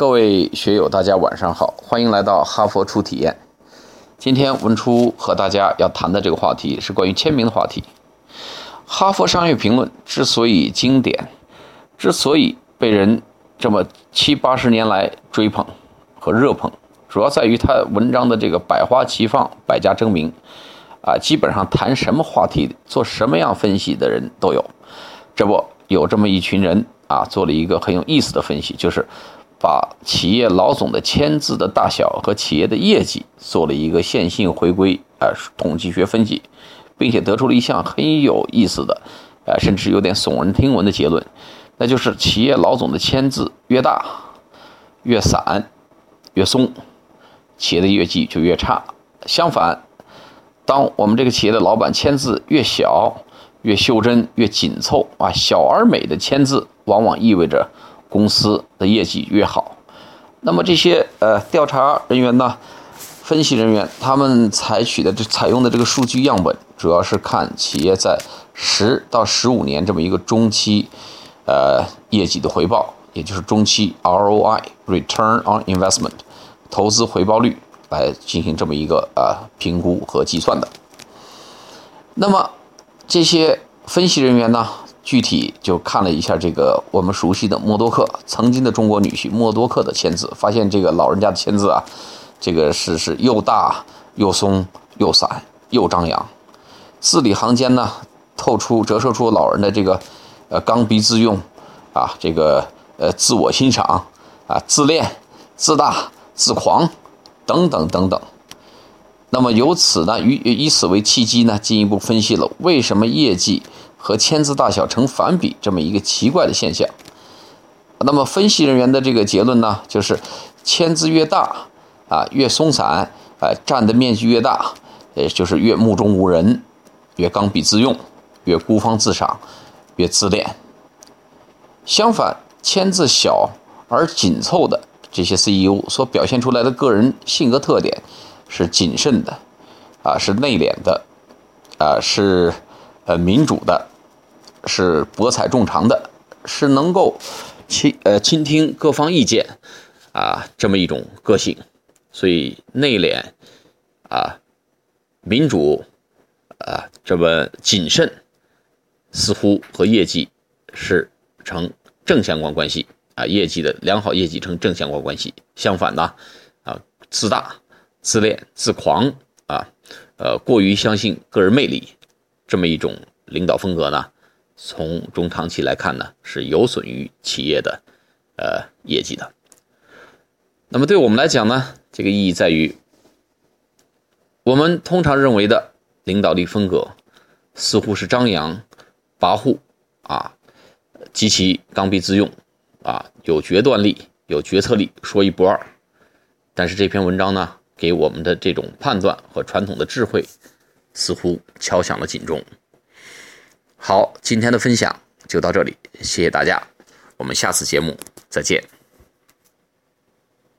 各位学友，大家晚上好，欢迎来到哈佛初体验。今天文初和大家要谈的这个话题是关于签名的话题。哈佛商业评论之所以经典，之所以被人这么七八十年来追捧和热捧，主要在于他文章的这个百花齐放、百家争鸣，啊，基本上谈什么话题、做什么样分析的人都有。这不，有这么一群人啊，做了一个很有意思的分析，就是把企业老总的签字的大小和企业的业绩做了一个线性回归啊统计学分析。并且得出了一项很有意思的，呃，甚至有点耸人听闻的结论，那就是企业老总的签字越大、越散、越松，企业的业绩就越差。相反，当我们这个企业的老板签字越小、越袖珍、越紧凑啊，小而美的签字，往往意味着公司的业绩越好。那么这些呃调查人员呢？分析人员他们采取的这采用的这个数据样本，主要是看企业在十到十五年这么一个中期，呃，业绩的回报，也就是中期 ROI（Return on Investment） 投资回报率来进行这么一个呃评估和计算的。那么这些分析人员呢，具体就看了一下这个我们熟悉的默多克，曾经的中国女婿默多克的签字，发现这个老人家的签字啊。这个是是又大又松又散又张扬，字里行间呢透出折射出老人的这个呃刚愎自用啊，这个呃自我欣赏啊自恋自大自狂等等等等。那么由此呢，以以此为契机呢，进一步分析了为什么业绩和签字大小成反比这么一个奇怪的现象。那么分析人员的这个结论呢，就是签字越大。啊，越松散，啊，占的面积越大，也就是越目中无人，越刚愎自用，越孤芳自赏，越自恋。相反，签字小而紧凑的这些 CEO 所表现出来的个人性格特点是谨慎的，啊，是内敛的，啊，是呃民主的，是博采众长的，是能够倾呃倾听各方意见，啊，这么一种个性。所以内敛，啊，民主，啊，这么谨慎，似乎和业绩是成正相关关系啊，业绩的良好业绩成正相关关系。相反呢，啊，自大、自恋、自狂啊，呃，过于相信个人魅力，这么一种领导风格呢，从中长期来看呢，是有损于企业的呃业绩的。那么对我们来讲呢？这个意义在于，我们通常认为的领导力风格，似乎是张扬、跋扈啊，极其刚愎自用啊，有决断力、有决策力，说一不二。但是这篇文章呢，给我们的这种判断和传统的智慧，似乎敲响了警钟。好，今天的分享就到这里，谢谢大家，我们下次节目再见。